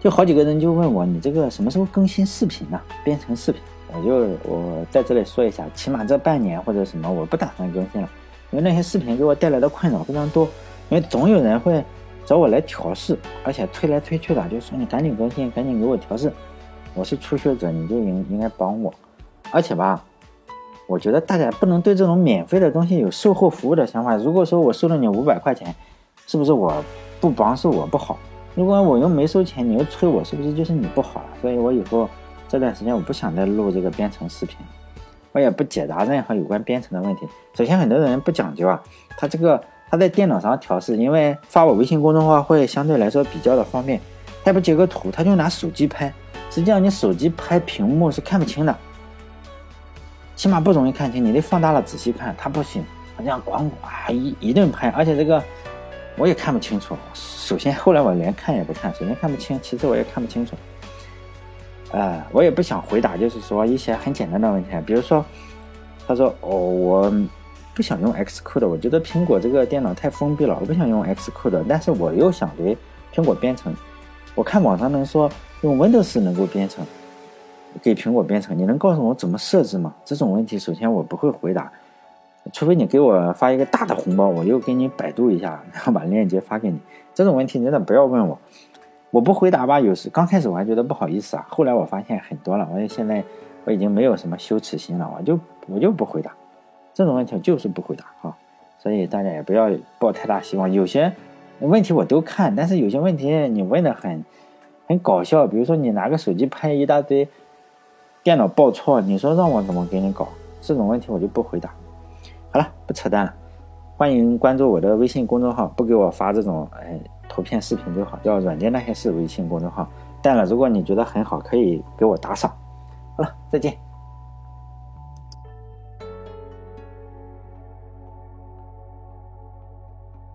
就好几个人就问我，你这个什么时候更新视频呢？编程视频，我就我在这里说一下，起码这半年或者什么，我不打算更新了，因为那些视频给我带来的困扰非常多，因为总有人会。找我来调试，而且推来推去的，就说你赶紧更新，赶紧给我调试。我是初学者，你就应应该帮我。而且吧，我觉得大家不能对这种免费的东西有售后服务的想法。如果说我收了你五百块钱，是不是我不帮是我不好？如果我又没收钱，你又催我，是不是就是你不好了？所以我以后这段时间我不想再录这个编程视频，我也不解答任何有关编程的问题。首先，很多人不讲究啊，他这个。他在电脑上调试，因为发我微信公众号会相对来说比较的方便。他不截个图，他就拿手机拍。实际上你手机拍屏幕是看不清的，起码不容易看清。你得放大了仔细看，他不行，他这样咣啊一一顿拍，而且这个我也看不清楚。首先后来我连看也不看，首先看不清，其次我也看不清楚。呃，我也不想回答，就是说一些很简单的问题，比如说，他说哦我。不想用 Xcode，我觉得苹果这个电脑太封闭了，我不想用 Xcode，但是我又想给苹果编程。我看网上能说用 Windows 能够编程，给苹果编程，你能告诉我怎么设置吗？这种问题，首先我不会回答，除非你给我发一个大的红包，我又给你百度一下，然后把链接发给你。这种问题真的不要问我，我不回答吧。有时刚开始我还觉得不好意思啊，后来我发现很多了，我现在我已经没有什么羞耻心了，我就我就不回答。这种问题就是不回答哈，所以大家也不要抱太大希望。有些问题我都看，但是有些问题你问的很很搞笑，比如说你拿个手机拍一大堆，电脑报错，你说让我怎么给你搞？这种问题我就不回答。好了，不扯淡了，欢迎关注我的微信公众号，不给我发这种哎图片视频就好，叫软件那些事微信公众号。但了，如果你觉得很好，可以给我打赏。好了，再见。